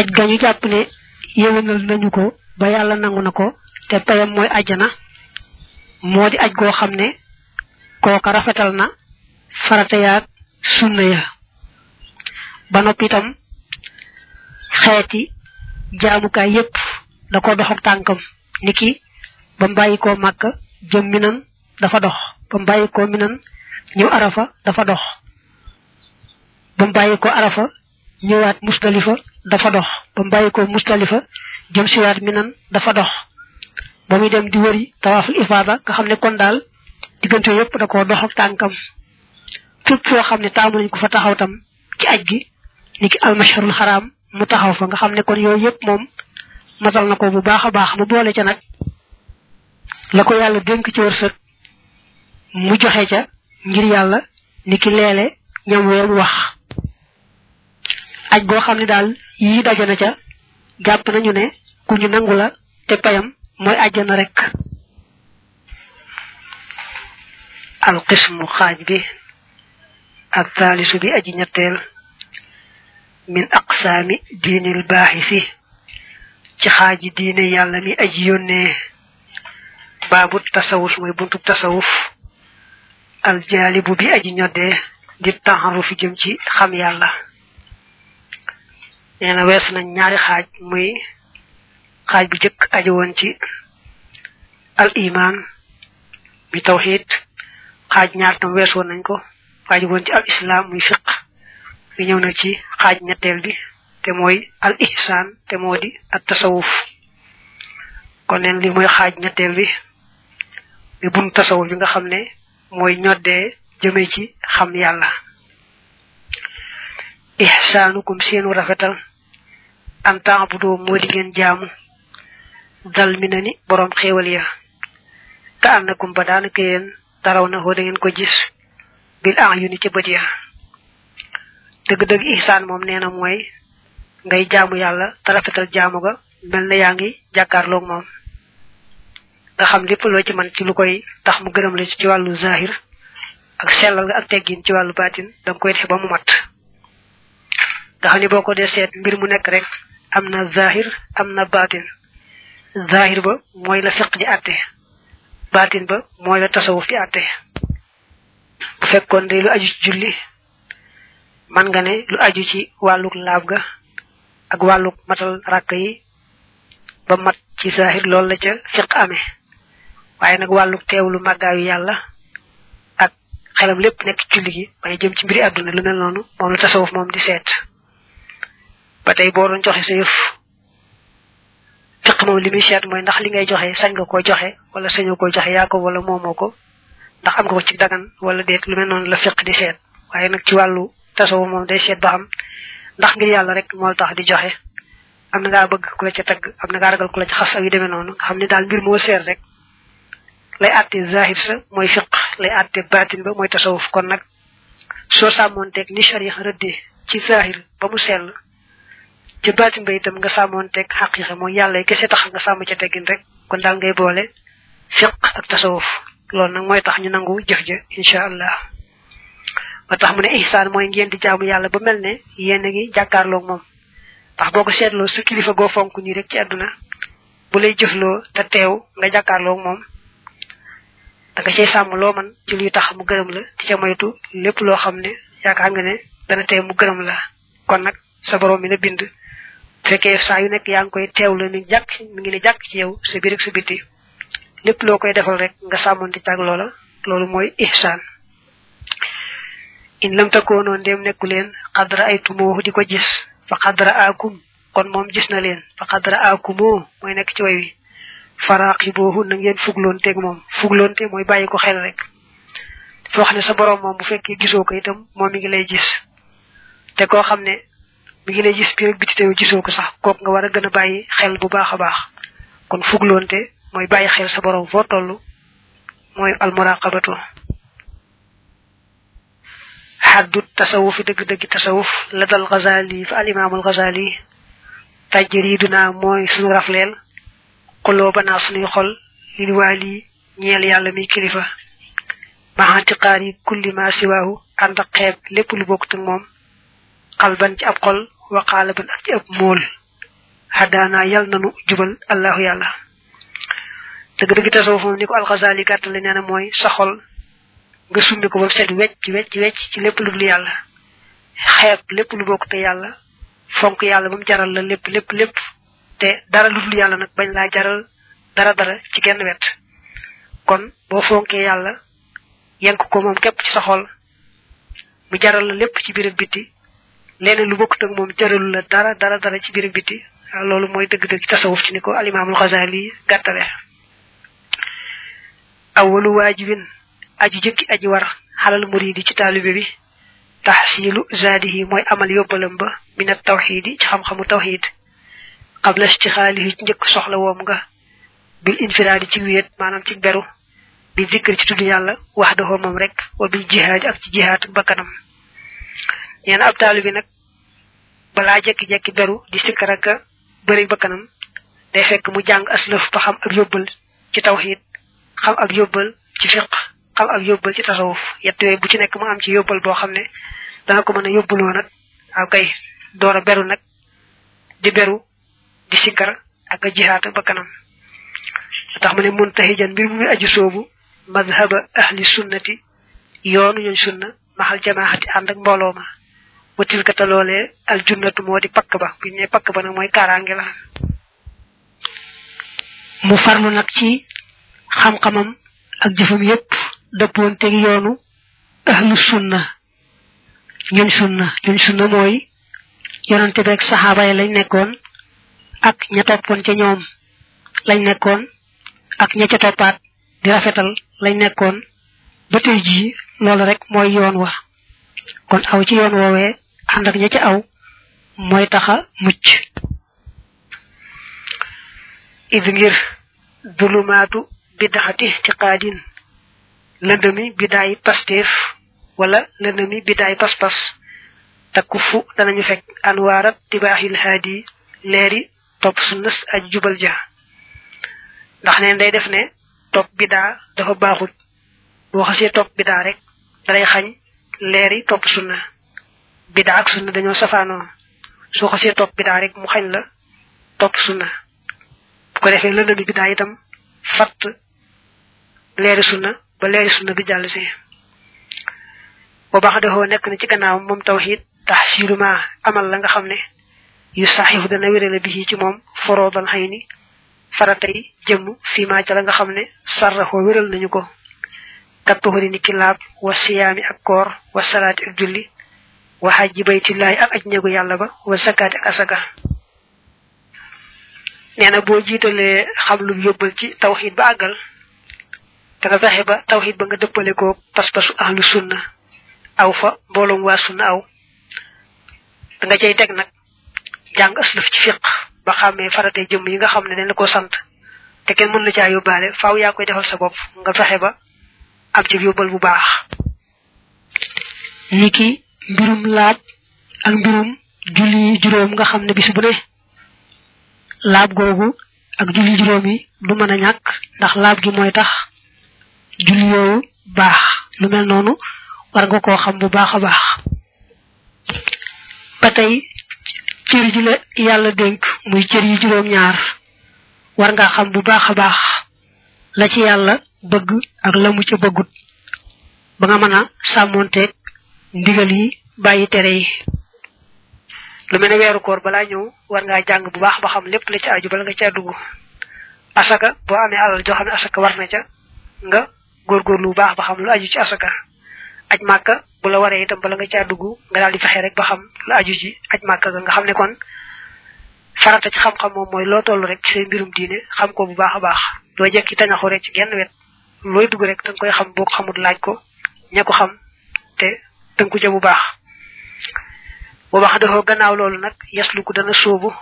aj gañu jàpp ne yéwénal nañu ko ba yàlla nangu na ko te payam mooy ajjana moo di aj goo xam ne kooka rafetal na farata yaag sunna ya ba noppi itam xeeti jaamukaay yépp da ko dox ak niki ba mbàyyi koo màkk jëm minan dafa dox. Ba mbàyyi koo minan ñëw arafa dafa dox. Ba mbàyyi ko arafa ñëwaat musdalifa dafa dox. Ba mbàyyi ko mustalifa jëm siwaat minan dafa dox. Ba muy dem di wëri tawaaful ifaada nga xam ne kon daal diggante yépp da ko dox ak tànkam. Fépp foo xam ne taamu nañ ko fa taxaw tam ci aj gi niki almasharul xaraam mu taxaw fa. Nga xam ne kon yooyu yépp moom matal na ko bu baax a baax mu boole ca nag la ko yàlla dénk ci wërsëg mu joxe ca ngir yàlla niki leele ñam weem wax. Aj boo xam ne daal yii na ca jàpp nañu ne ku ñu nangu la te payam àjjana rek. Alqismu xaaj bi ak taalisu bi aji ñetteel min aqsaami diinil baaxisi ci xaaji diine yàlla mi aji yónnee. Baabu tasawuf mooy buntu tasawuf. Aljaalibu bi aji ñoddee di taxaru fi jëm ci xam yàlla nee wees nañ ñaari xaaj muy xaaj bu jëkk aju woon ci al iman mi tawxiid xaaj ñaar tam wees woon nañ ko aju woon ci al islam muy fiq mi ñëw na ci xaaj ñetteel bi te mooy al ihsan te moo di at tasawuf. Kon neen li mooy xaaj ñetteel bi mi bun tasawuf bi nga xam ne mooy ñoddee jëme ci xam yàlla. Ihsaanukum seenu rafetal. An taabudoo moo di ngeen jaamu. Dal mi na ni boroom xéewal ya. Ka annakum ba daanaka yéen taraw na hoo da ngeen ko gis. Bil an yu ni ca bët ya. Dëgg-dëgg ihsaan moom nee na mooy ngay jaamu yàlla te rafetal jaamu ga mel na yaa ngi jàkkaarloog moom. Nga xam lépp loo ci man ci lu koy tax mu gërëm la ci wàllu zahir ak sellal nga ak teggin ci wàllu baatin da nga koy def ba mu mat. Nga xam ne boo ko dee seet mbir mu nekk rek am na zahir am na baatin. Zahir ba mooy la fiq di àtte. Baatin ba mooy la tasawuf di àtte. Bu fekkoon de lu aju ci julli man nga ne lu aju ci wàlluk laab ga ak wàlluk matal rakk yi ba mat ci zahir loolu la ca fiq amee. Waaye nag wàlluk teewlu màggaayu yàlla ak xelam lépp nekk julli gi waaye jëm ci mbiri àdduna lu mel noonu moom la tasawuf moom di seet. Ba tey boo doon joxe sa yëf fiq moom li muy seet mooy ndax li ngay joxe sañ nga koo joxe wala sañoo koo joxe yaa wala moomoo ko ndax am nga ko ci dagan wala déet lu mel noonu la fiq di seet. Waaye nag ci wàllu tasawuf moom day seet ba xam ndax ngir yàlla rek moo tax di joxe. Am na ngaa bëgg ku ca tagg am na ngaa ragal ku la ca xas ak yu demee noonu nga xam ne daal mbir moo seet rek lay àtte zahir sa mooy fiq lay àtte baatin ba mooy tasawuf. Kon nag soo sàmmoonteeg ni sharia rëddee ci zahir ba mu ci baatin ba itam nga sàmmoonteeg xaqiiqa mooy yàlla kese tax nga sàmm ca teggin rek. Kon daal ngay boole fiq ak tasawuf. Loolu nag mooy tax ñu nangu jëf ja incha allah. Ba tax mu ne ihsaan mooy ngeen di jaamu yàlla ba mel ne yéen a ngi jàkkaarloog moom. Ndax boo ko seetloo sa kilifa goo fonk nii rek ci àdduna bu lay jëfloo te teew nga jàkkaarloog moom da nga cay sàmm loo man ci luy tax mu gërëm la di ca moytu lépp loo xam ne yaakaar nga ne dana teew mu gërëm la. Kon nag sa borom mi bind fekkee saa yu nekk yaa ngi koy teew la ni jàkk mi ngi ne jàkk ci yow sa biir ak sa biti. Lépp loo koy defal rek nga sàmmonte tag loola. Loolu mooy ihsaan. In lam takoonoo ndéem nekku leen xadra ay tumoo di ko gis fa xadra aakum kon moom gis na leen fa xadra aakumoo mooy nekk ci way wi. Faraaxi boobu na ngeen fugloonteeg moom. Fugloonte mooy bàyyi ko xel rek. Dafa wax ne sa borom moom bu fekkee gisoo ko itam moom mi ngi lay gis. Te koo xam ne mi ngi lay gis biir ak biti teew gisoo ko sax. Kook nga war a gën a bàyyi xel bu baax a baax. Kon fugloonte mooy bàyyi xel sa borom foo toll mooy almuraqabatu. Xaddu tasawufi dëgg-dëgg tasawuf. La Ghazali fa al imaamul Ghazali tajriduna mooy suñu rafleel. Xuloo banaa suñuy xol. Lil ñeel yàlla mi kilifa. Maxantiqaar yi kulli ma siwaahu. Ànd ak xeeb lépp lu bokkut ak moom. Xalban ci ab xol wa xaalaban ak ci ab mool. Hadana yal nanu jubal allahu yàlla. Dëgg dëgg tasawuf moom ni ko alxasali gàttale nee na mooy sa xol nga summi ko ba set wecc wecc wecc ci lépp lu dul yàlla. Xeeb lépp lu bokk te yàlla fonk yàlla ba mu jaral la lépp lépp lépp. Te dara lu dul yàlla nag bañ laa jaral dara dara ci genn wet. Kon boo fonkee yàlla yenk ko moom képp ci sa xol mu jaral la lépp ci biir ak biti leneen lu bokkut ak moom jëralu la dara dara dara ci biir biti. Loolu mooy dëgg-dëgg tasawuf ci ni ko alimaamul xasali gàttale. Awalu waajibin aji jëkki aji war xalal muridi ci taalibe bi. Taxsilu zaadihi mooy amal yóbbalam ba min at tawxiidi ci xam-xamu tawxid qabla istixaalihi ci njëkk soxla woom nga. Bil infiraadi ci wéet maanaam ci beru. Bi zikr ci tudd yàlla wax daxoo moom rek wa bil jihaadi ak ci jihaad bakkanam. Nee na ab taalibe nag balaa jekki-jekki beru di sikkar ak bëri bakkanam day fekk mu jàng aslëf ba xam ab yóbbal ci tawxid xam ab yóbbal ci fiq xam ab yóbbal ci tasawuf. Yett yooyu bu ci nekk mu am ci yóbbal boo xam ne dana ko mën a yóbbuloo nag. Aw kay door a beru nag di beru di sikkar ak jihaat ba kanam tax ne muntahijan mbir mu muy aju soobu madhaba ahli sunnati yoonu ñooñ sunna maxal jamaahati ànd ak mbooloo ma watil ka taloolee al junnatu moo di pakk ba bu ne pakk ba nag mooy kaaraange la mu farlu nag ci xam-xamam ak jëfam yépp dëppoon teg yoonu ahlu sunna ñun sunna ñun sunna mooy yonante beeg saxaaba yi lañ nekkoon ak ña toppoon ca ñoom lañ nekkoon ak ña ca toppaat di rafetal lañ nekkoon. Ba tey jii loolu rek mooy yoon wa. Kon aw ci yoon woowee ànd ak ña ca aw mooy taxa mucc. Id ngir dulumaatu bidaxati tiqaadin lëndëmi bidaay pasteef wala lëndëmi bidaay pas-pas. Takku fu danañu fekk anwaarat tibaaxil haadi leeri topp sunnas aj jubal ja. Ndax neen day def ne topp bidaa dafa baaxut. Boo xasee topp bidaa rek dalay xañ leeri topp sunna bidaa ak sunna dañoo safaanoo soo xasee topp bidaa rek mu xañ la topp sunna. Ko defee lëndëmi bidaa itam fatt leeri sunna ba leeri sunna bi jàll si. Baax dafoo nekk na ci gannaaw moom tawxiid taxsiilu ma amal la nga xam ne yu saxifu dana wérale bi ci moom foroodal xëy ni faratay jëmm fii maa ca la nga xam ne sarraxoo wéral nañu ko. Kattuxuri ni ki laab wa siyaami ak koor wa salaati julli wa xajji baytillaahi ak aj ñegu yàlla ba wa sakaati ak asaka. Nee na boo jiitalee xam lu yóbbal ci tawxiid ba àggal te nga fexe ba tawxiid ba nga dëppale ko pas-pasu ahlu sunna aw fa mbooloom waa sunna aw da nga cay teg nag jàng aslëf ci fiq ba xàmmee faratee jëmm yi nga xam ne dañ ko sant te kenn mën la caa yóbbaale. Faaw yaa koy defal sa bopp nga fexe ba am ci yóbbal bu baax. Niki mbirum laab ak mbirum julli juróom nga xam ne bis bu ne. Laab googu ak julli juróom yi du mën a ñàkk ndax laab gi mooy tax julli yooyu baax. Lu mel noonu war nga koo xam bu baax a baax. Ba tey cër ji la yàlla dénk muy cër yi juróom ñaar. War nga xam bu baax a baax la ci yàlla bëgg ak la mu ca bëggut. Ba nga mën a sàmmonteeg ndigal yi bàyyi tere yi. Lu mel ne koor balaa ñëw war ngaa jàng bu baax ba xam lépp la ci aju bala nga caa dugg. Asaka boo amee alal joo xam asaka war na ca nga góorgóorlu bu baax ba xam lu aju ci asaka. Aj màkka bu la waree itam bala nga caa dugg nga daal di fexe rek ba xam lu aju ci aj màkka ga. Nga xam ne kon farata ci xam-xam moom mooy loo toll rek ci say mbirum diine xam ko bu baax baax. Doo jekki tañaxu rek ci genn wet. Looy dugg rek danga koy xam ko xamul laaj ko ña ko xam tënku ca bu baax. Bu baax dafa gannaaw loolu nag yaslu ko dana sóobu.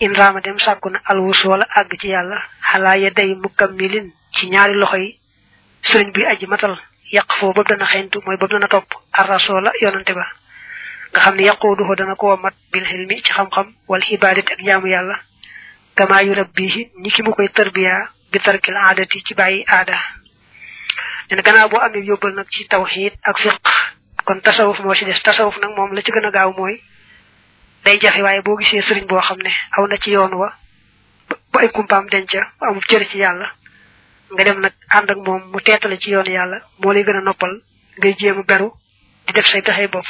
In raama dem sàkku na alwus wala àgg ci yàlla. Xalaa ya day mukammilin ci ñaari loxo yi sëriñ bi aji matal. Yàq foo boobu dana xeyntu mooy boobu dana topp. Arrasoola yonante ba. Nga xam ne yaquuduhu dana ko mat bil xilmi ci xam-xam wal xibaadati ak jaamu yàlla. Kama yu rabbihi ni ki mu koy tarbiya bi tarkil aadati ci bàyyi aada. Nen gannaaw boo amee yóbbal nag ci tawxiid ak fiq kon tasawuf moo ci des tasawuf nag moom la ci gën a gaaw mooy day jafe waaye boo gisee sëriñ boo xam ne aw na ci yoon wa ba ay kumpaam denca amul cër ci yàlla nga dem nag ànd ak moom mu teetale ci yoon yàlla moo lay gën a noppal ngay jéem a beru di def say pexe bopp.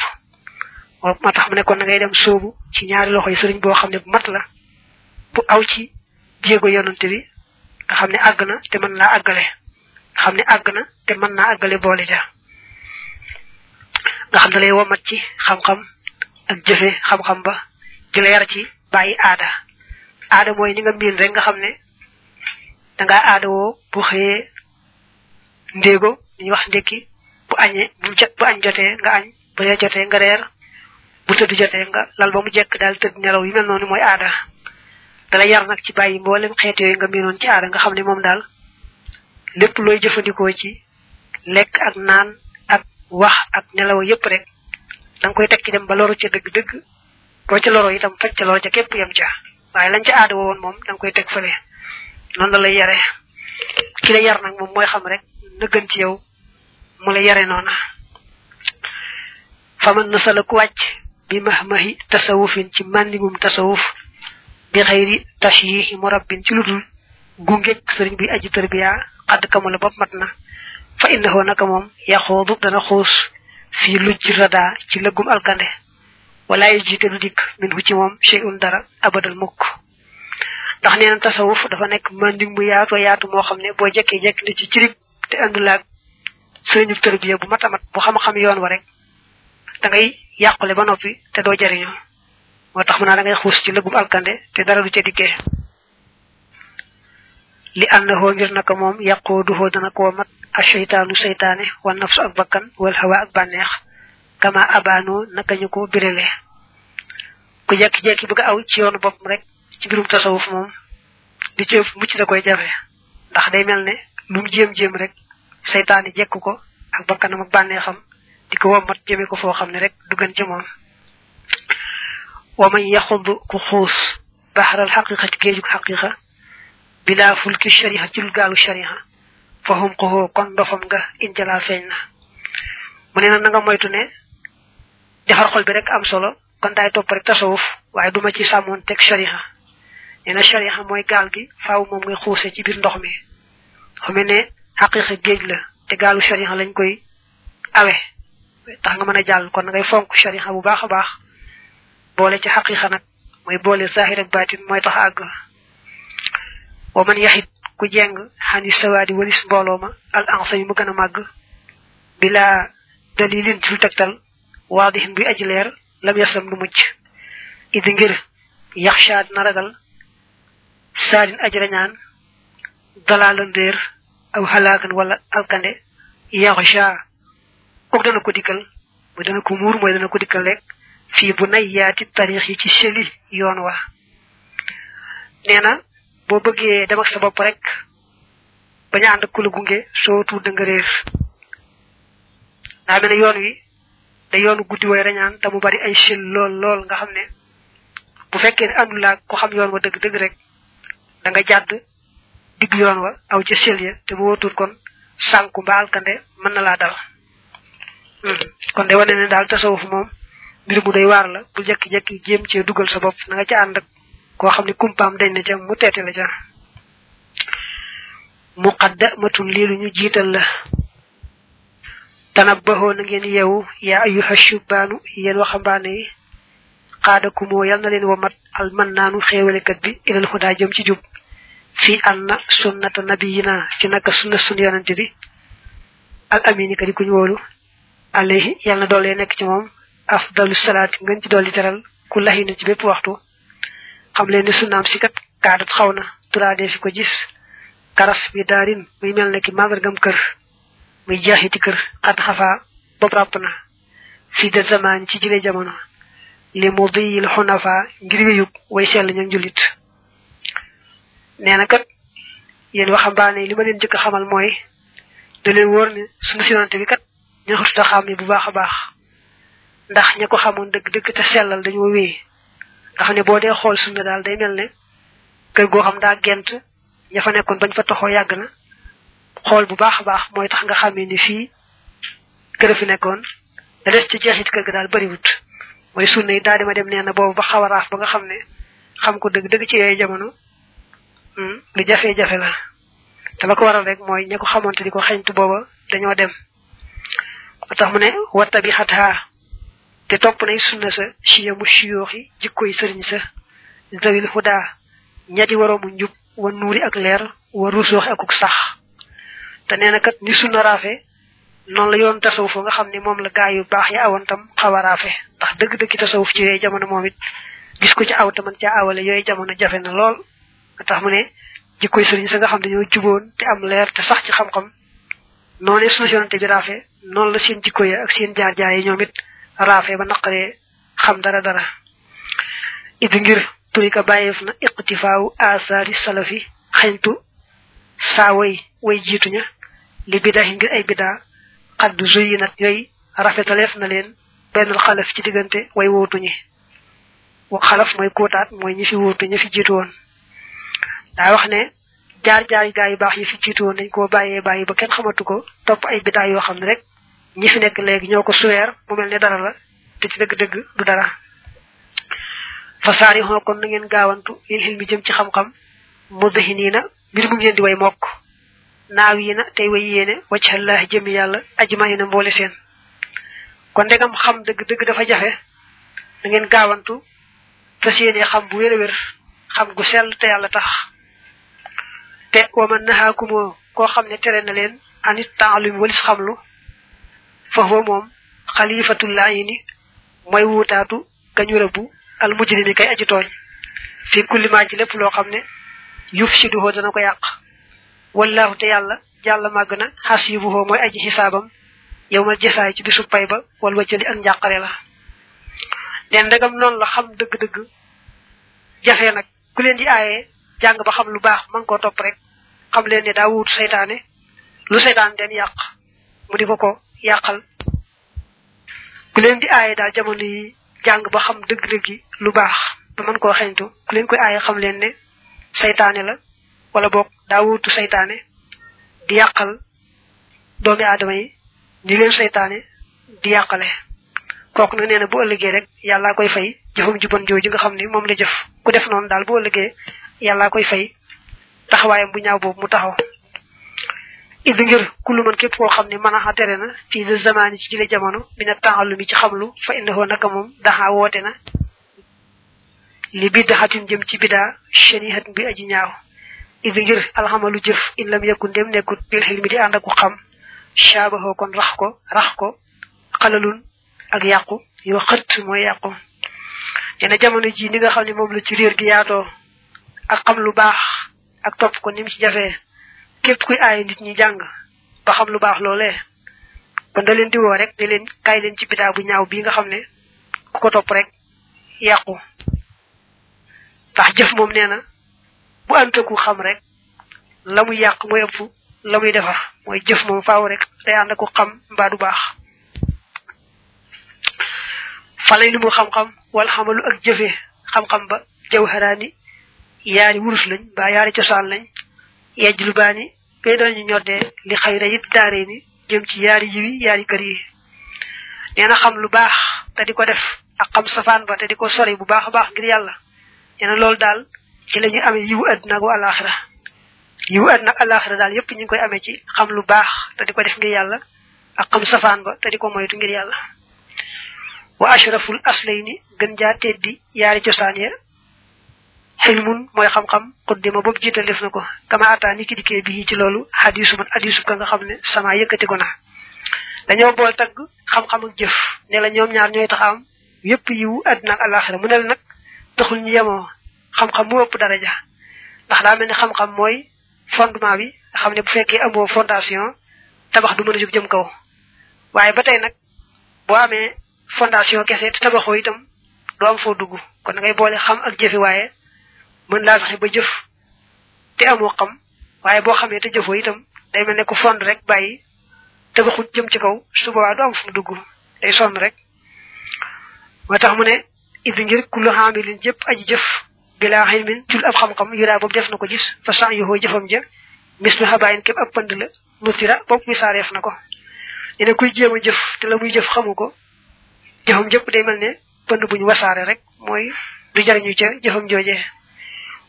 Moo tax mu ne kon ngay dem sóobu ci ñaari loxo yi sëriñ boo xam ne bu mat la bu aw ci jéego yonante bi nga xam ne àgg na te mën naa àggale nga xam ne àgg na àggale boole ja nga xam ne lay womat ci xam-xam ak jëfe xam-xam ba di la yar ci bàyyi aada. Aada mooy ni nga miin rek nga xam ne dangaa aada woo bu xëyee ndéego ñu wax ndékki bu añee bu jot bu añ jotee nga añ bu reer jotee nga reer bu tëdd jotee nga lal ba mu jekk daal tëdd nelaw yu mel noonu mooy aada. Dala yar nag ci bàyyi mboolem xeet yooyu nga miinoon ci aada nga xam ne moom daal lépp looy jëfandikoo ci lekk ak naan wax ak nelaw yépp rek. Da nga koy teg ci dem ba loru ca dëgg-dëgg. Boo ca loro itam faj ca loro ca képp yem ca. Waaye lañ ca aada woon moom da nga koy teg fële. Noonu la lay yare. Ki la yar nag moom mooy xam rek na gën ci yow. Mu la yare noona. Faman na sala ku wàcc bi mahmahi tasawufin ci màndigum tasawuf bi xëyri tashyihi murabbin ci ludul gungeeg sëriñ bi aji tarbiya xadd kamula bopp mat na fa innahu naka moom yaxoodu dana xuus fii lujj rada ci lëggum alkande. wala yu jiite du dikk min hu ci moom shay'un dara abadal mukk. ndax nee na tasawuf dafa nekk mandig mu yaatu yaatu moo xam ne boo jekkee jekk ne ci cirib te andulaag sëriñu tarbiya bu mat a mat bu xam-xam yoon wa rek da ngay yàqule ba noppi te doo jariñoo moo tax mu naa da ngay xuus ci lëggum alkande te dara du ca dikkee. li annahu ngir naka moom yaquduhu dana ko mat asheytaanu seytaane wa nafsu ak bakkan wal hawa ak bànneex kama abano naka ñu ko birale ku jekki-jekki bëgg aw ci yoonu boppam rek ci birum tasawuf moom di ci mucc da koy jafe. Ndax day mel ne lu mu jéem-jéem rek seytaane jekk ko ak bakkanam ak bànneexam di ko wommat jëme ko foo xam ne rek du gën ci moom. Wa ku xuus baxaral xaqiqa ci géejug xaqiqa bila fulki shariha ci lu gaalu shariha fa hum ko kon dofam nga injala feeñ na. Mu ne na nga moytu ne defar xol bi rek am solo kon daay topp rek tasawuf waaye duma ci sàmmoon teg shariha. Nee shariha mooy gaal gi faaw moom ngay xuuse ci biir ndox mi. Xame ne xaqiqa géej la te gaalu shariha lañ koy awe. Tax nga mën a jàll kon ngay fonk shariha bu baax a baax. Boole ci xaqiqa nag mooy boole zahir ak baatin mooy tax àgg. Wa man yaxit ku jeng xani sawaadi walis mbooloo ma al ansa yi mu gën a màgg bila dalilin ci lu tegtal waadixin buy aji leer lam yaslam du mucc. Idi ngir yaxshaad na ragal saadin aji rañaan dalaala ndéer aw halaakan wala alkande yaxsha. Kook dana ko dikkal mooy dana ko muur mooy dana ko dikkal rek fii bu ci seli yoon wa boo bëggee dem ak sa bopp rek bañ a ànd ku la gunge soo tuut nga réer daa mel yoon wi da yoonu guddi way rañaan te mu bari ay sel lool lool nga xam ne bu fekkee ne àndul ko xam yoon wa dëgg dëgg rek da nga jàdd digg yoon wa aw ca sel ya te bu wóotul kon sànku mbaa alkande mën na laa dal. Kon de wane ne daal tasawuf moom mbir mu doy waar la bu jekki-jekki jéem cee dugal sa bopp na nga ak koo xam ne kumpaam dañ na ca mu teete la ca. Muqaddamatun lii lu ñu jiital la. Tanabbaxoo na ngeen yeewu yaa ayuha shubbaanu yéen waxambaane yi. Xaadakumoo yal na leen womat al man naanu xéewalekat bi ilal xudaa jëm ci jub. Fii anna sunnata nabiyina ci naka sunna sun yonante bi al amini ka di kuñ wóolu. Alayhi yal na nekk ci moom. Afdalu salaati ngeen ci dolli teral ku laxina ci bépp waxtu xam leen ni sunnaam si kat kaadat xaw na. Turaadee fi ko gis. Karas bi daarin muy mel ne ki màndargam kër. Muy jeexiti kër. Xat xafaa bopp ràpp na. Fii de zaman ci jile jamono. Li mu diyil xunafa ngir wéyug way sell ñoom jullit nee na kat yéen waxambaane li ma leen jëkk xamal mooy da leen wóor ne sunu sinante bi kat ña xututa xam bu baax a baax. Ndax ña ko xamoon dëgg dëgg te sellal dañoo wéy nga xam ne boo dee xool sunna daal day mel ne kër goo xam daa gent ña fa nekkoon bañ fa toxoo yàgg na. Xool bu baax a baax mooy tax nga xamee ni fii kër fi nekkoon. Da des ci jeexit kër ga daal bariwut. Mooy sunna yi daal di ma dem nee na boobu ba xaw a raaf ba nga xam ne xam ko dëgg dëgg ci yooyu jamono lu jafe-jafe la. Te la ko waral rek mooy ña ko xamante di ko xeñtu booba dañoo dem. Ba tax mu ne watta bi xataa te topp nay sunna sa chiya mu chiyooxi jikkoy sëriñ sa zawil huda ñadi waroomu njub wa nuuri ak leer wa rusooxi akuk sax. Te nee na kat ni sunna raafe noonu la yoon tasawuf nga xam ne moom la gaa yu baax ya awoon tam xaw a raafe. Ndax dëgg-dëgg tasawuf ci yooyu jamono moom it gis ko ci aw te man caa awale yooyu jamono jafe na lool. Tax mu ne jikkoy sëriñ sa nga xam dañoo juboon te am leer te sax ci xam-xam noonu sunu yonante bi raafe noonu la seen jikko ya ak seen jaar-jaar yi ñoom it raafe ba naqaree xam dara dara. Idi ngir turika bàyyeef na iqtifaawu asaari salafi xeñtu saa way way jiituña li bidahi ngir ay bidaa. Xaddu zuyi nag yooyu rafetaleef na leen benn xalaf ci diggante way wóotuñi wa xalaf mooy kóotaat mooy ñi fi wóotu ñi fi jiitu woon. Daa wax ne jaar-jaar gaa yu baax yi fi jiitu woon dañ koo bàyyee bàyyi ba kenn xamatu ko topp ay bidaa yoo xam ne rek ñi fi nekk léegi ñoo ko suweer mu mel ne dara la te ci dëgg-dëgg du dara. Fa saari xoo kon na ngeen gaawantu xil jëm ci xam-xam mbir mu ngeen di way mokk. Naaw yi na tey way yéene waccallahi jëmi yàlla ajmayi na mboole seen. Kon ndegam xam dëgg-dëgg dafa jafe da ngeen gaawantu fas yéene xam bu wér a wér xam gu sell te yàlla tax. Te waman naxaakumoo koo xam tere na leen anit taalumi walis xamlu foofu moom xalifatul yi ni mooy wuutaatu rëbbu al mujrimi kay aji tooñ. Fi kulli maa ci lépp loo xam ne yuf si duhoo dana ko yàq. Wallahu te yàlla jàlla màgg na xasibuhoo mooy aji xisaabam. Yow ma ci bisu pay wal wëccali ak njàqare la. Leen ndegam noonu la xam ku di aaye jàng ba xam lu baax man koo topp rek. Xam leen ne seytaane. Lu seytaan den yàq mu di ko ko ku di aaye daal jamono yi jàng ba xam dëgg-dëggi lu baax ba mën koo xeñtu ku leen koy aaye xam leen ne seytaane la wala boog daa wuutu seytaane di yàqal doomi aadama yi ñi leen seytaane di yàqale. Kooku nag nee na bu ëllëgee rek yàllaa koy fay jëfam ju bon jooju nga xam ni moom la jëf. Ku def noonu daal bu ëllëgee yàllaa koy fay taxawaayam bu ñaaw boobu mu taxaw. Idi ngir kullu man képp koo xam ne mën a tere na fii de zamani ci jile jamono mina taallumi ci xamlu fa innahu naka moom daxa woote na. Li biddaxatin jëm ci bidaa shanihat bi aji ñaaw. Idi ngir alxamalu jëf in lam yakun dem nekkut bil ak xam. Shaabaxoo kon rax ko rax ko xalalun ak yàqu yoo xët mooy yàqu. Na jamono ji ni nga xam ne moom la ci réer gi yaatoo ak xam lu baax ak topp ko ni ci jafee képp kuy aaye nit ñi jàng ba xam lu baax loolee kon da leen di woo rek ne leen kaay leen ci bidaa bu ñaaw bii nga xam ne ku ko topp rek yàqu. ndax jëf moom nee na bu antaku xam rek la muy yàq mooy ëpp la muy defar mooy jëf moom faaw rek day ànd ak xam mbaa baax. falay lu mu xam-xam wala xamalu ak jëfe xam-xam ba jawharaani yaari wurus lañ ba yaari cosaan lañ yejj lu baani ñu dañu ñoddee li xayra yit daaree ni jëm ci yaari yiwi yaari kër yi. Nee xam lu baax te di ko def ak xam safaan ba te di ko sori bu baax a baax ngir yàlla. Nee na loolu daal ci la ñu amee yiwu àdduna ak alaxira yiwu àdduna ak alaxira daal yépp ñu ngi koy amee ci xam lu baax te di ko def ngir yàlla ak xam safaan ba te di ko moytu ngir yàlla. Wa ashraful aslayni gën jaa teddi yaari cosaan ya xilmun mooy xam-xam xuddima boobu jiital def na ko. Kama ataa ni ki dikkee bii ci loolu xadisu man hadisu ka nga xam ne sama yëkkati ko na. Dañoo bool tagg xam-xam ak jëf ne la ñoom ñaar ñooy tax am yépp yiwu àdduna ak alaxira mu ne nag taxul ñu yemoo xam-xam mu ëpp daraja. Ndax daa mel ni xam-xam mooy fondement bi nga xam ne bu fekkee amoo fondation tabax du mën a jóg jëm kaw. Waaye ba tey nag boo amee fondation kese te tabaxoo itam doo am foo dugg. Kon da ngay boole xam ak jëfi waaye mën laa fexe ba jëf te amoo xam, waaye boo xamee te jëfoo itam day mel ne ko fond rek bàyyi tabaxut jëm ci kaw, su boobaa du am fu mu dugg, day sonn rek. Moo tax mu ne idi ngir kullu xaamilin jëpp aji jëf, bilaa xilmin jul ab xam-xam, yuraa boobu def na ko gis, fa san yoxoo jëfam ja mis lu xabaayin képp ab pënd la nutira boobu misaareef na ko. Ne ne kuy jéem a jëf te la muy jëf xamu ko, jëfam jëpp day mel ne pënd buñ wasaare rek mooy du jariñu ca jëfam jooje.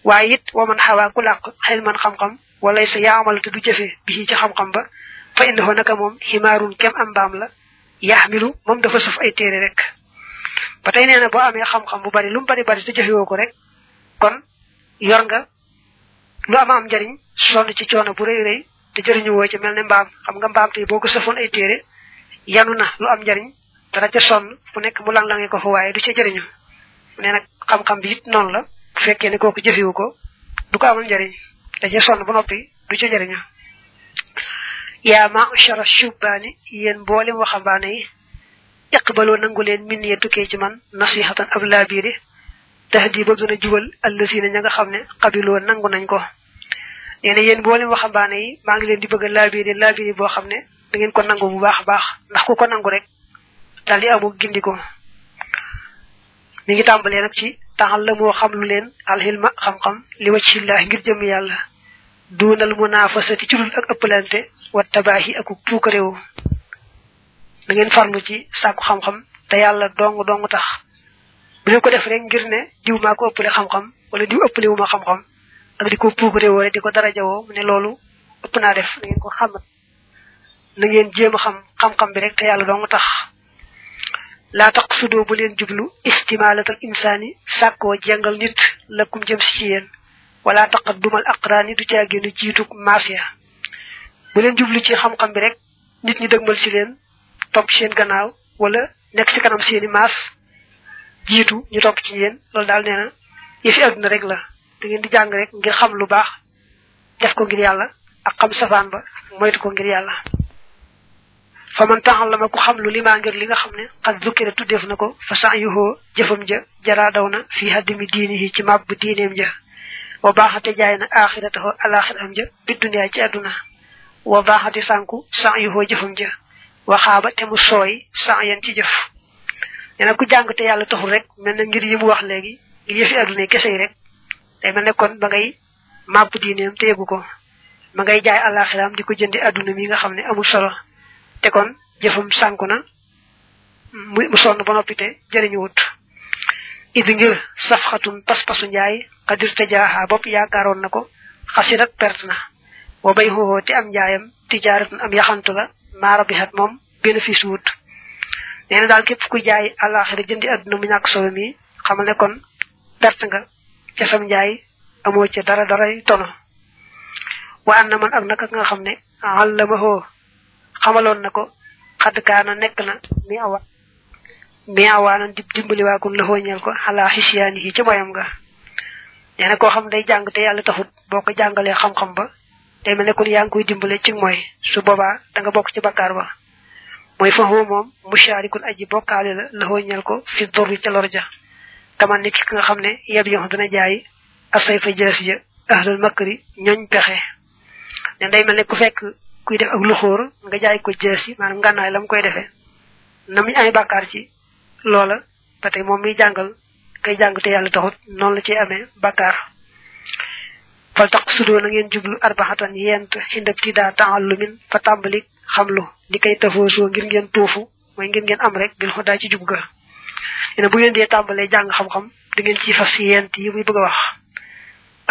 Waaye it wa man xawaa ku xel man xam-xam wala sa yaamal te du jëfe bi ci xam-xam ba fa innahu naka moom ximaarun kem am mbaam la yaxmilu moom dafa suf ay téere rek. Ba tey nee na bu bari lu bari bari te jëfewoo ko rek kon yor nga lu ama am njariñ sonn ci coono bu rëy te jëriñu woo ci mel ne mbaam xam nga mbaam tey boo ko sëfoon ay téere yanu na lu am njariñ dara ca sonn fu nekk mu lang-lange ko fa waaye du nag xam-xam bi noonu la bu fekkee ne kooku jëfewu ko du ko amal njariñ da ca sonn ba noppi du ca jëriñu yaa ma'shara shubbaani yéen mboolem waxambaane yi iqbaloo nangu leen min ye tukkee ci man nasihatan ab laabiiri tahdi ba dina jubal allasina ña nga xam ne xabiloo nangu nañ ko. Nee na yéen mboolem waxambaane yi maa ngi leen di bëgg a laabiiri laabiiri boo xam ne da ngeen ko nangu bu baax a baax ndax ku ko nangu rek daal di amu gindiko mi ngi tàmbalee nag ci taxal la moo xam lu leen alxilma xam-xam li waccillaah ngir jëm yàlla. Duunal munaafasati ci dul ak ëppalante wa tabaahi ak puukaréewu da ngeen farlu ci sàkku xam-xam te yàlla dong dong tax. Bu ko def rek ngir ne diw maa ko ëppale xam-xam wala diw ëppale wu ma xam-xam ak di ko puukaréewoo rek di ko darajawoo mu ne loolu ëpp naa def. Na ngeen ko xamat na ngeen jéem a xam xam-xam bi rek te yàlla dong tax. Bu leen jublu istimaalatal insaani sàkkoo jengal nit lakkum jëm si yéen. Wala taqaddumal aqraani du caa génn jiitu maas ya bu leen jublu ci xam-xam bi rek nit ñi dëgmal si leen topp seen gannaaw wala nekk ci kanam seeni maas jiitu ñu topp ci yéen. Loolu daal nee na yëfi àdduna rek la. Da ngeen di jàng rek ngir xam lu baax def ko ngir yàlla ak xam safaan ba moytu ko ngir yàlla fa man taxal la ma ku xam lu limaa ngir li nga xam ne xat zukkira tuddeef na ko fa sax yuhoo jëfam ja jaraa daw na fii haddimi diini yi ci màbb diineem ja. wa baaxate jaay na aaxirataho alaaxiraam ja ci àdduna. wa baaxate sànku sax yuhoo jëfam ja. waxaaba te mu sooy sax yeen ci jëf. nee na ku jàng te yàlla taxul rek mel na ngir yi mu wax yëfi àdduna kese yi rek day mel ne kon ba ngay màbb diineem te yëgu ko. ma ngay jaay alaaxiraam di ko jëndi àdduna mi nga xam ne amul solo te kon jëfam sànku na mu sonn ba noppi te jëriñu idi ngir safxatun pas-pasu njaay xadir te jaaxaa bopp yaakaaroon na ko xasirat perte na. Wa bay xooxoo te am njaayam tijaaratun am yaxantu la maara bi xat moom bénéfice wut. Nee daal képp ku jaay jëndi àdduna mu ñàkk solo mi xamal ne kon perte nga ca sam njaay amoo ca dara daray tono. Wa an na man ak naka nga xam ne xamaloon na ko xadd kaana nekk na mi awa mi awaanan di dimbaliwaakun la xooñeel ko xalaa xisiyaani yi ci moyam nga nee na koo xam day jàng te yàlla taxut boo ko jàngalee xam-xam ba day mel ne kon yaa ngi koy dimbale ci mooy su boobaa da nga bokk ci bakkaar ba. Mooy fa xoo moom musharikun aji bokkaale la la xooñeel ko fi dorri ca lor ja. Kaman ni nga xam ne yeb yox dana jaay asay fa jëlas ja ahlul makri ñooñ pexe. Ne day mel ne fekk kuy def ak luxóor nga jaay ko yi maanaam ngànnaay la mu koy defee. Na muy amee bàkkaar ci loola ba tey moom miy jàngal kay jàng te yàlla taxut noonu la ciy amee bàkkaar. Fal tax sudoo na ngeen jublu arbaxatan yent xindab tidaa taallumin fa tàmbali xamlu li koy tafoosoo ngir ngeen tuufu mooy ngir ngeen am rek bil xudaa ci jub ga. Ne bu ngeen dee tàmbalee jàng xam-xam da ngeen ci fas yent yi muy bëgg wax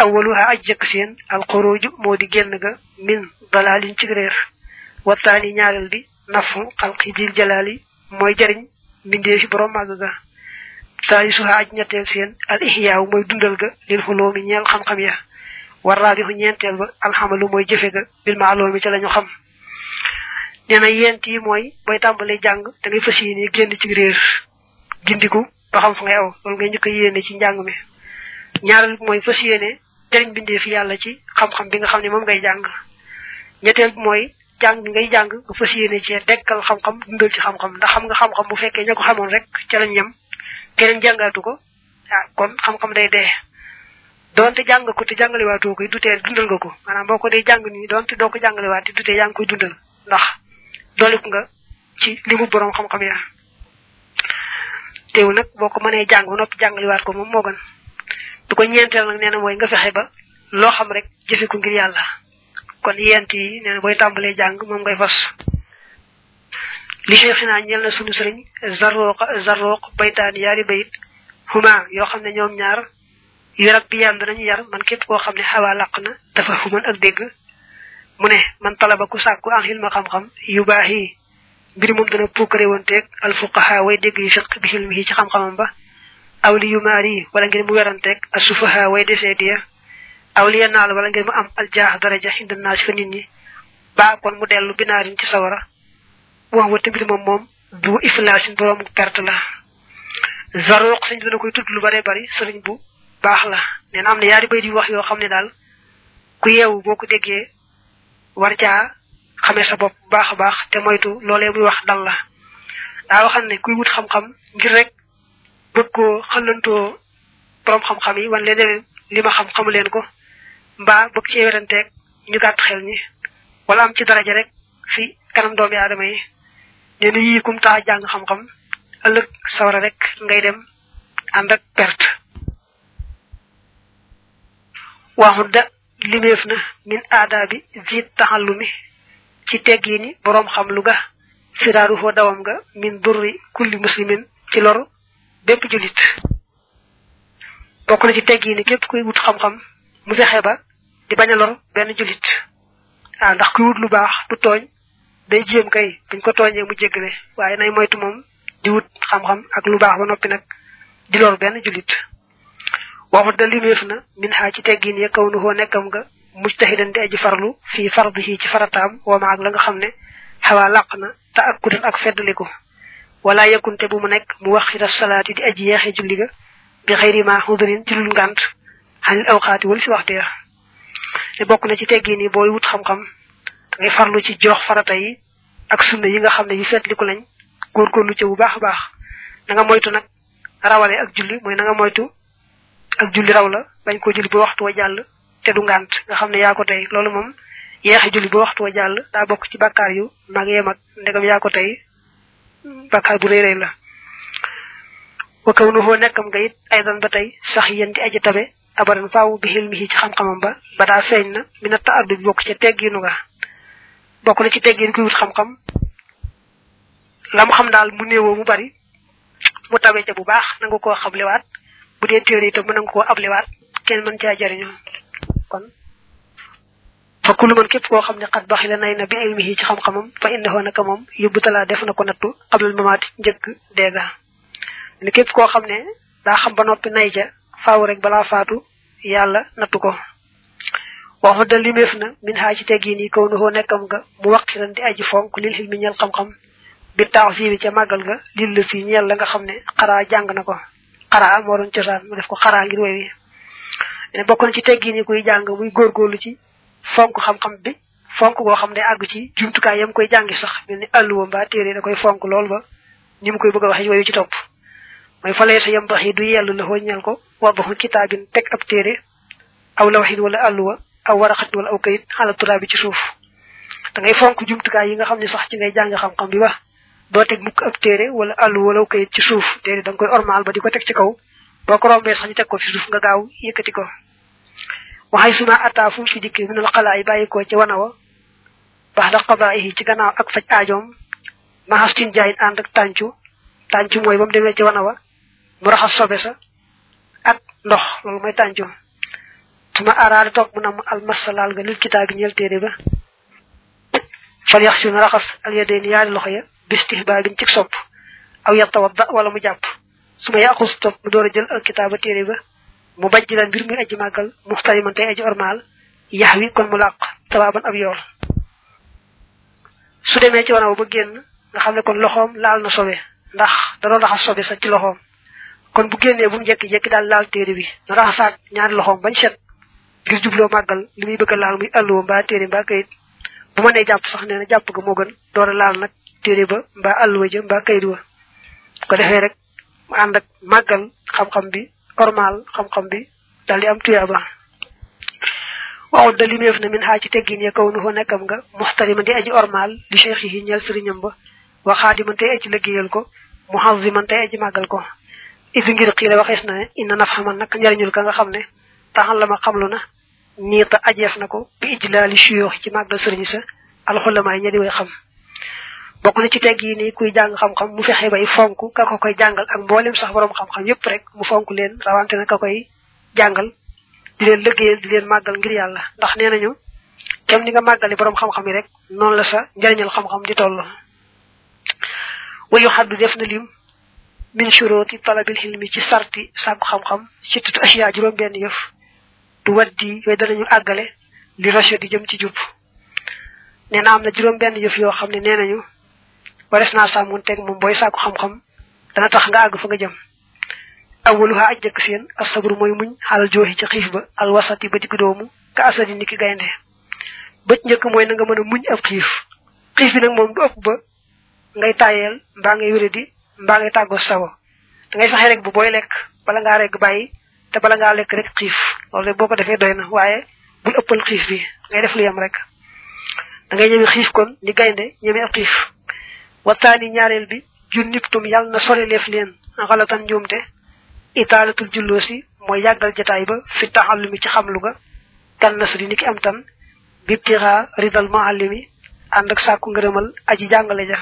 awaluha aj jëkk seen alxuruju moo di génn ga min dalalin ci réer wattaani ñaareel bi nafu xalqi dil jalaali mooy jariñ mbindee fi borom màgg ga taali suha aj ñetteel seen al ihyaaw mooy dundal ga lil xuloomi ñeel xam-xam ya war raabixu ñeenteel ba alxamalu mooy jëfe ga bil maaloomi ca la ñu xam nee na yent yi mooy booy tàmbalee jàng da ngay fas yéene génn ci réer gindiku ba xam fa ngay aw loolu ngay a yéene ci njàng mi ñaareel bi mooy fas yéene jëriñ bindee fi yàlla ci xam-xam bi nga xam ne moom ngay jàng. ñetteel bi mooy jàng ngay jàng nga fas yéene ci dekkal xam-xam dundal ci xam-xam. ndax xam nga xam-xam bu fekkee ña ko xamoon rek ca lañ yem keneen jàngaatu ko ah kon xam-xam day dee. doonte jàng ko te jàngalewaatoo koy dutee dundal nga ko. maanaam boo ko jàng nii doonte doo ko jàngalewaat te dutee yaa ngi koy dundal. ndax dooleku nga ci li mu borom xam-xam ya teew nag boo ko mënee jàng ba noppi jàngalewaat ko moom moo gën. Du ko ñeenteel nag nee na mooy nga fexe ba loo xam rek jëfe ko ngir yàlla. Kon yent yi nee na booy tàmbalee jàng moom ngay fas. Li cheikhina ñel na sunu sëriñ zarruq zarruq baytaan yaari bayit huma yoo xam ne ñoom ñaar yu rak bi yànd nañu yar. Man képp koo xam ne xawaa làq na dafa human ak dégg. Mu ne man talaba ku sàkku an xilma xam-xam yu baax yi mbir moom dana puukare wonteeg alfuqaha way dégg yu fiq bi xilmi yi ci xam-xamam ba aw li yu maar yi wala ngir mu weranteeg asufaha way li naal wala ngir mu am aljaax daraja inda naas fa nit ñi. Ba kon mu dellu binaarin ci sawara. Wax wa tamit moom moom du iflaasin borom perte la. Zaruq sëñ dana koy tudd lu bare bari sëriñ bu baax la. Nee na am na yaari bay di wax yoo xam ne daal ku yeewu boo ko déggee war caa xamee sa baax a baax te moytu loolee muy wax dal la. Daa waxal ne kuy wut xam-xam ngir rek bëgg koo xëllantoo borom xam-xam yi wan leen li ma xam xamu leen ko mbaa bëgg cee weranteeg ñu gàtt xel ñi wala am ci daraja rek fi kanam doomi aadama yi. Nee na yii jàng xam-xam ëllëg sawara rek ngay dem ànd ak perte. Waxudda limeef na min aadaabi jiit taxallumi ci teggiini boroom xam lu ga firaaru foo dawam nga min durri kulli muslimin ci lor bépp julit bokk na ci teggiini képp kuy wut xam-xam mu fexe ba di bañ lor benn julit ah ndax kuy wut lu baax du tooñ day jéem kay buñ ko tooñee mu jéggale. Waaye nay moytu moom di wut xam-xam ak lu baax ba noppi nag di lor benn julit waxut da limeef na min xaa ci teggiin ya kaw nu hoo nekkam nga mujtahidan di aji farlu fii fardihi ci farataam wama ak la nga xam ne xawaa làq na te ak kudan ak feddaliku. Wala yakkunte bu mu nekk mu wax xira salaati di aji yeexe julli ga bi xëyri ma xudurin ci lul ngànt xanil awxaati wala si waxtu ya. Te bokk na ci teggin yi booy wut xam-xam da ngay farlu ci jox farata yi ak sunna yi nga xam ne yu feddliku lañ góorgóorlu ca bu baax baax. Na nga moytu nag rawale ak julli mooy na nga moytu ak julli raw la bañ ko julli ba waxtu wa jàll te du ngànt nga xam ne yaa ko tey loolu moom yeexe julli ba waxtu wa jàll daa bokk ci bàkkaar yu mag mag ndegam yaa ko tey bàkkaar bu rëy rëy la. Wa kaw nu foo nekkam nga it aydan ba tey sax yéen di aji tabe abadan faaw bi xilmi ci xam-xamam ba ba daa feeñ na mi na ta addu bi bokk ca tegginu nga bokk na ci teggin kuy wut xam-xam. La xam daal mu néewoo mu bari mu tabe ca bu baax nanga koo xamlewaat. Bu dee téere itam mën nga koo ablewaat kenn mën caa jariñoo. Kon fa kullu man képp koo xam ne xat baxi la nay na bi ilmihi ci xam-xamam fa indaxoo naka moom yóbbu talaa def na ko nattu xablal mamaati njëkk deega ne képp koo xam ne daa xam ba noppi nay ca faaw rek balaa faatu yàlla nattu ko. Waxu da limeef na min xaa ci teggiin yi kaw nuhoo nekkam nga mu waqiran di aji fonk ca màggal nga lil la la nga xam ne xaraa jàng na ko. Xaraa na ci teggin yi kuy jàng muy góorgóorlu ci fonk xam-xam bi fonk goo xam ne àgg ci jumtukaay yam koy jàngi sax mel ni àlluwa mbaa téere da koy fonk lool ba ni mu koy bëgg a waxe woyu ci topp. Mooy falee sa yam bax yi du yellu la ñeel ko waddaxu kitaabin teg ab téere aw lawxin wala àlluwa aw waraxatin wala aw kayit xala turaa bi ci suuf. Da ngay fonk jumtukaay yi nga xam ne sax ci ngay jàng xam-xam bi teg mukk ab téere wala àllu wala kayit ci suuf. Téere da koy ormal ba di ko teg ci kaw boo ko rombee sax ñu teg ko fi suuf nga gaaw yëkkati ko. Waxay suma ataa fu mu fi dikkee minal xalaa yi bàyyi ko ci wana wa baax da xadaa yi ci gannaaw ak faj aajoom maxastin jaayin ànd ak tàncu tàncu mooy ba mu ci wana wa mu raxas sobe sa ak ndox loolu mooy tàncu suma araada toog mu nam almasalaal nga lil kitaabi ñeel téere ba fal yax si na raxas al yadeen yaari loxo ya bistihbaabin ci sopp aw yatawadda wala mu jàpp su ma yàqus topp mu door a jël alkitaaba téere ba mu lan mbir muy aji màggal muxtariman tey aji ormaal yax wi kon mu làq tawaaban ab yool su demee ci wanaw ba génn nga xam ne kon loxoom laal na sobe ndax da doon raxas sobe sa ci loxoom. Kon bu génnee bu jekki-jekki daal laal téere bi na raxasaat ñaari loxoom bañ set ngir jubloo màggal li bëgg laal muy àlluwa mbaa téere mbaa kayit. Bu ma nee jàpp sax nee na jàpp ga moo gën door a laal nag téere ba mbaa àlluwa ja mbaa kayit wa. Ko defee rek mu ànd ak màggal xam-xam bi ormal xam-xam bi dal di am tuyaaba. Waaw da limeef na min xaa ci teggin ya kaw nu fa nekkam nga muxtariman di aji ormal li cheikh yi ñeel sëriñam ba wa xaadiman tey aji liggéeyal ko muhaziman tey aji màggal ko. Idi ngir xiile waxees na ne ina naf xaman nag njariñul ka nga xam ne taxal la ma xamlu na niita ajeef na ko bi ijlaali suyoox ci màggal sëriñ sa alxulama yi ña di way xam. Bokk na ci tegg yi ni kuy jàng xam-xam mu fexe bay fonk ka ko koy jàngal ak mboolem sax borom xam-xam yépp rek mu fonk leen rawante na ka koy jàngal di leen liggéeyal di leen màggal ngir yàlla. Ndax nee nañu kem ni nga màggale borom xam-xam yi rek noonu la sa njariñal xam-xam di toll. Wayu xaddu def na lim min shuruti talabil hilmi ci sarti sàkku xam-xam ci tutu asiya juróom benn yëf. Du waddi yooyu danañu àggale li rachid di jëm ci jub. Nee na am na juróom benn yëf yoo wares naa sàmmoon teg moom booy sàkku xam-xam dana tax nga àgg fa nga jëm awaluha aj jëkk seen asabru mooy muñ xalal jooxi ci xiif ba al wasati ba digg doomu ka asadi niki gaynde bëj njëkk mooy na nga mën a muñ ab xiif xiif bi ba? Ngay tayel mbaa ngay wéré di ngay sago da ngay fexe rek bu booy lekk bala ngaa rek bàyyi te bala ngaa lekk rek xiif loolu rek na ëppal xiif bi. Ngay def lu yam rek. Da ngay ñëme xiif kon ni gaynde xiif waxtaani ñaareel bi jun niptum yàlla na sori leef leen xalatan njuumte. Itaalatul julloo si mooy yàggal jataay ba fi taxallumi ci xamlu ga kan nasri ni ki am tan bibtira ridal muallimi ànd ak sàkku ngërëmal aji jàngale ja.